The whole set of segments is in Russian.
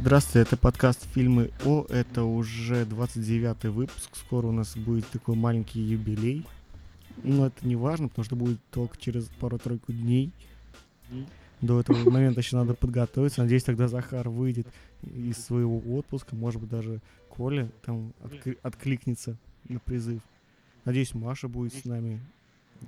Здравствуйте, это подкаст «Фильмы О». Это уже 29-й выпуск. Скоро у нас будет такой маленький юбилей. Но это не важно, потому что будет только через пару-тройку дней. До этого момента еще надо подготовиться. Надеюсь, тогда Захар выйдет из своего отпуска. Может быть, даже Коля там откли- откликнется на призыв. Надеюсь, Маша будет с нами.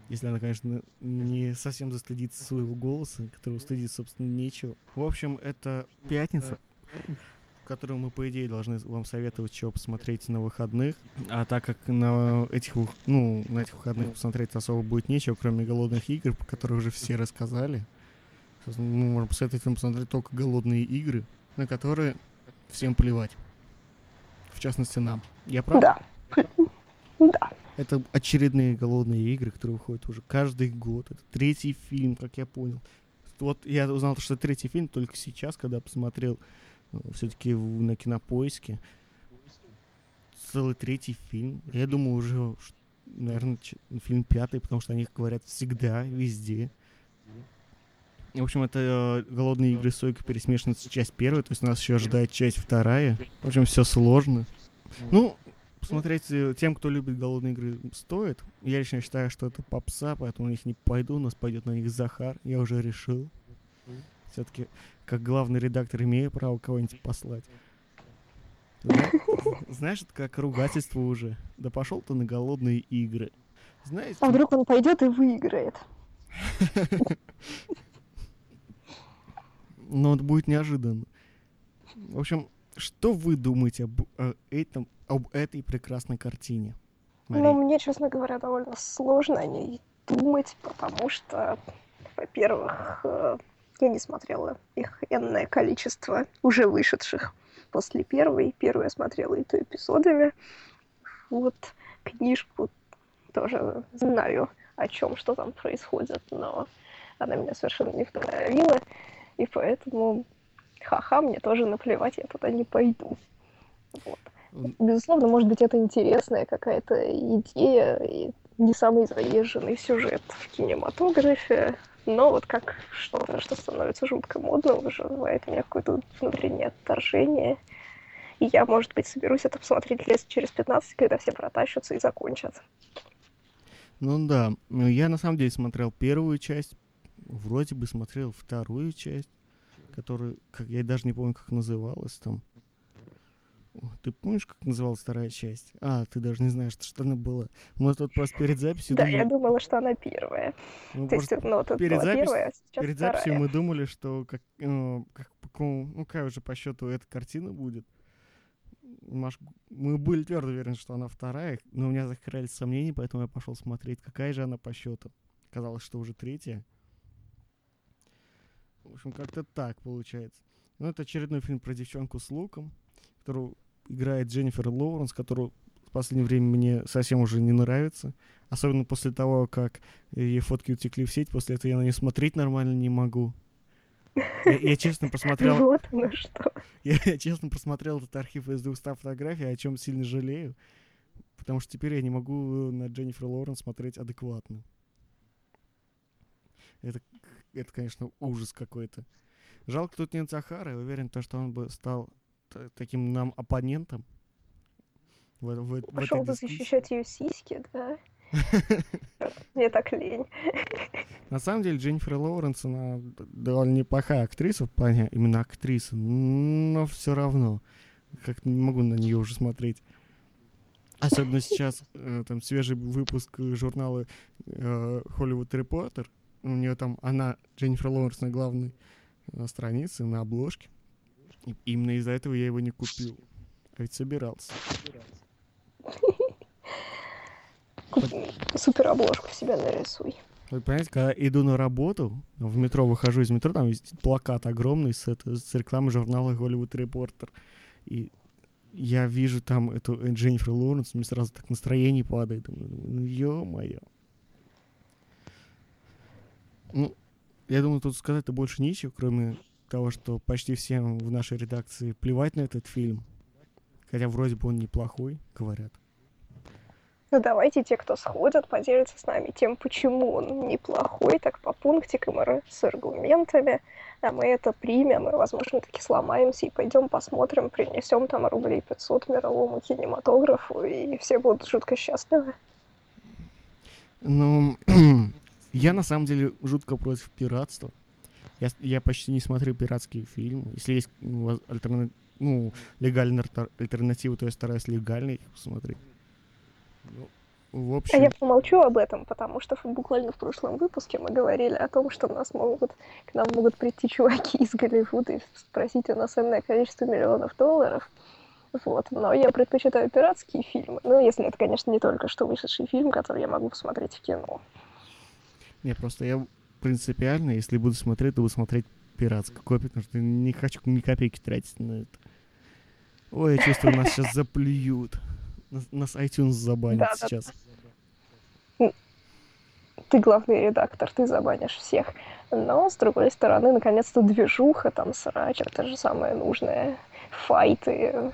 Если она, конечно, не совсем застыдится своего голоса, которого стыдить, собственно, нечего. В общем, это пятница, которую мы, по идее, должны вам советовать, что посмотреть на выходных. А так как на этих, ну, на этих выходных посмотреть особо будет нечего, кроме голодных игр, по которым уже все рассказали. Мы можем посоветовать вам посмотреть только голодные игры, на которые всем плевать. В частности, нам. Я прав? Да. Да. Это очередные голодные игры, которые выходят уже каждый год. Это третий фильм, как я понял. Вот я узнал, что третий фильм только сейчас, когда посмотрел все-таки на кинопоиске. Целый третий фильм. Я думаю, уже, наверное, фильм пятый, потому что о них говорят всегда, везде. В общем, это э, «Голодные игры Сойка» пересмешана с часть первая, то есть нас еще ожидает часть вторая. В общем, все сложно. Ну, посмотреть э, тем, кто любит голодные игры, стоит. Я лично считаю, что это попса, поэтому на них не пойду. У нас пойдет на них Захар. Я уже решил. Все-таки, как главный редактор, имею право кого-нибудь послать. Зна- Знаешь, это как ругательство уже. Да пошел ты на голодные игры. Знаете, А вдруг он пойдет и выиграет? но это будет неожиданно. В общем, что вы думаете об, этом, об этой прекрасной картине? Ну, мне, честно говоря, довольно сложно о ней думать, потому что, во-первых, э, я не смотрела их энное количество уже вышедших после первой. Первую я смотрела и то эпизодами. Вот книжку тоже знаю, о чем, что там происходит, но она меня совершенно не вдохновила, и поэтому ха-ха, мне тоже наплевать, я туда не пойду. Вот. Безусловно, может быть, это интересная какая-то идея и не самый заезженный сюжет в кинематографе, но вот как что-то, что становится жутко модным, вызывает у меня какое-то внутреннее отторжение. И я, может быть, соберусь это посмотреть лет через 15, когда все протащатся и закончат. Ну да, Ну, я на самом деле смотрел первую часть, вроде бы смотрел вторую часть, которую, как я даже не помню, как называлась там. Ты помнишь, как называлась вторая часть? А, ты даже не знаешь, что она была. Мы тут просто перед записью Да, думали- я думала, что она первая. мы То есть, ну, это перед была запись- первая, а сейчас перед вторая. записью мы думали, что как, э, как, ну, какая уже по счету эта картина будет. Маш, мы были твердо уверены, что она вторая, но у меня закрались сомнения, поэтому я пошел смотреть, какая же она по счету. Казалось, что уже третья. В общем, как-то так получается. Ну, это очередной фильм про девчонку с луком, которую играет Дженнифер Лоуренс, которую в последнее время мне совсем уже не нравится. Особенно после того, как ее фотки утекли в сеть, после этого я на нее смотреть нормально не могу. Я, я честно посмотрел, Вот оно что. я, я честно просмотрел этот архив из 200 фотографий, о чем сильно жалею. Потому что теперь я не могу на Дженнифер Лоуренс смотреть адекватно. Это, это, конечно, ужас какой-то. Жалко, тут нет Захара. Я уверен, то, что он бы стал таким нам оппонентом. В, в- в Пошел бы дискуссии. защищать ее сиськи, да? Мне так лень. На самом деле Дженнифер Лоуренс, она довольно неплохая актриса в плане именно актрисы, но все равно как не могу на нее уже смотреть. Особенно сейчас э, там свежий выпуск э, журнала э, Hollywood Reporter. У нее там она, Дженнифер Лоуренс, на главной э, странице, на обложке. И именно из-за этого я его не купил. А ведь собирался. Супер обложку себе нарисуй. Вы понимаете, когда иду на работу, в метро выхожу из метро, там есть плакат огромный с, это, с рекламой журнала Hollywood Reporter. И я вижу там эту э, Дженнифер Лоуренс, мне сразу так настроение падает. Думаю, Ну, ё-моё. Ну, я думаю, тут сказать-то больше нечего, кроме того, что почти всем в нашей редакции плевать на этот фильм. Хотя вроде бы он неплохой, говорят. Ну давайте те, кто сходят, поделятся с нами тем, почему он неплохой, так по пунктикам и с аргументами. а мы это примем, и, возможно, таки сломаемся, и пойдем посмотрим, принесем там рублей 500 мировому кинематографу, и все будут жутко счастливы. Ну, я на самом деле жутко против пиратства. Я, я почти не смотрю пиратские фильмы. Если есть ну, альтерна... ну, легальная альтернатива, то я стараюсь легально их посмотреть. Ну, в общем... А я помолчу об этом, потому что буквально в прошлом выпуске мы говорили о том, что нас могут, к нам могут прийти чуваки из Голливуда и спросить у нас энное количество миллионов долларов. Вот. Но я предпочитаю пиратские фильмы. Ну, если это, конечно, не только что вышедший фильм, который я могу посмотреть в кино. Не, просто я принципиально, если буду смотреть, то буду смотреть пиратскую копию, потому что не хочу ни копейки тратить на это. Ой, я чувствую, нас сейчас заплюют. Нас, нас iTunes забанит да, сейчас. Да. Ты главный редактор, ты забанишь всех. Но, с другой стороны, наконец-то движуха, там, срач, это же самое нужное. Файты.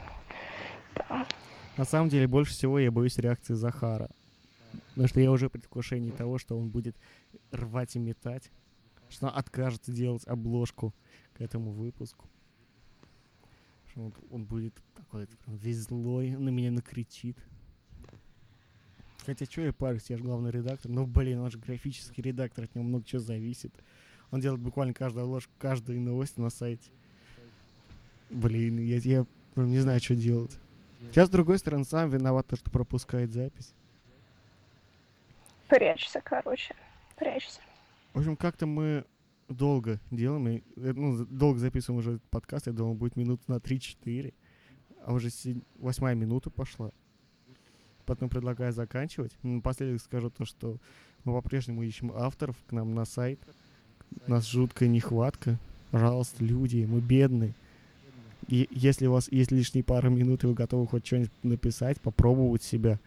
Да. На самом деле, больше всего я боюсь реакции Захара. Потому что я уже предвкушении того, что он будет рвать и метать, что он откажется делать обложку к этому выпуску. Что он, он будет такой весь злой, на меня накричит. Хотя, что я парюсь, я же главный редактор. Ну, блин, он же графический редактор, от него много чего зависит. Он делает буквально каждую обложку, каждую новость на сайте. Блин, я, я не знаю, что делать. Сейчас, с другой стороны, сам виноват, то, что пропускает запись. Прячься, короче. Прячься. В общем, как-то мы долго делаем, и, э, ну, долго записываем уже подкаст, я думал, будет минут на 3-4, а уже восьмая минута пошла. Потом предлагаю заканчивать. Напоследок скажу то, что мы по-прежнему ищем авторов к нам на сайт. Нас жуткая нехватка. Пожалуйста, люди, мы бедные. И если у вас есть лишние пару минут, и вы готовы хоть что-нибудь написать, попробовать себя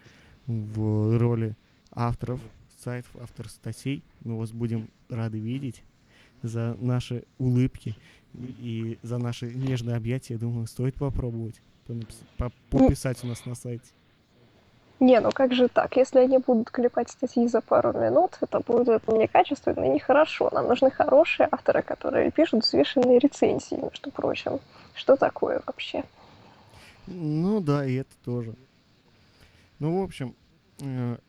в роли авторов сайтов, авторов статей. Мы вас будем рады видеть за наши улыбки и за наши нежные объятия. Я думаю, стоит попробовать пописать у нас на сайте. Не, ну как же так? Если они будут клепать статьи за пару минут, это будет некачественно и нехорошо. Нам нужны хорошие авторы, которые пишут взвешенные рецензии, между прочим. Что такое вообще? Ну да, и это тоже. Ну, в общем,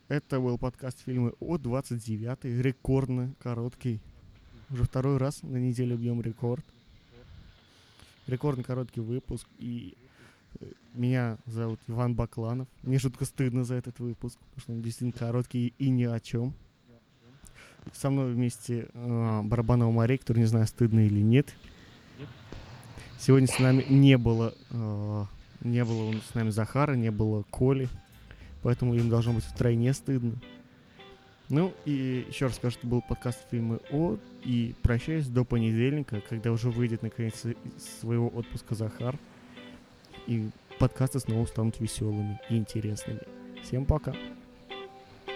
это был подкаст фильмы о 29-й, рекордно короткий. Уже второй раз на неделю бьем рекорд. Рекордно короткий выпуск. И э, меня зовут Иван Бакланов. Мне жутко стыдно за этот выпуск, потому что он действительно короткий и ни о чем. Со мной вместе э, Барабанова Мария, который не знаю, стыдно или нет. Сегодня с нами не было, э, не было с нами Захара, не было Коли поэтому им должно быть втройне стыдно. Ну и еще раз скажу, что был подкаст фильмы О, и прощаюсь до понедельника, когда уже выйдет наконец из своего отпуска Захар, и подкасты снова станут веселыми и интересными. Всем пока.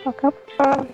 Пока-пока.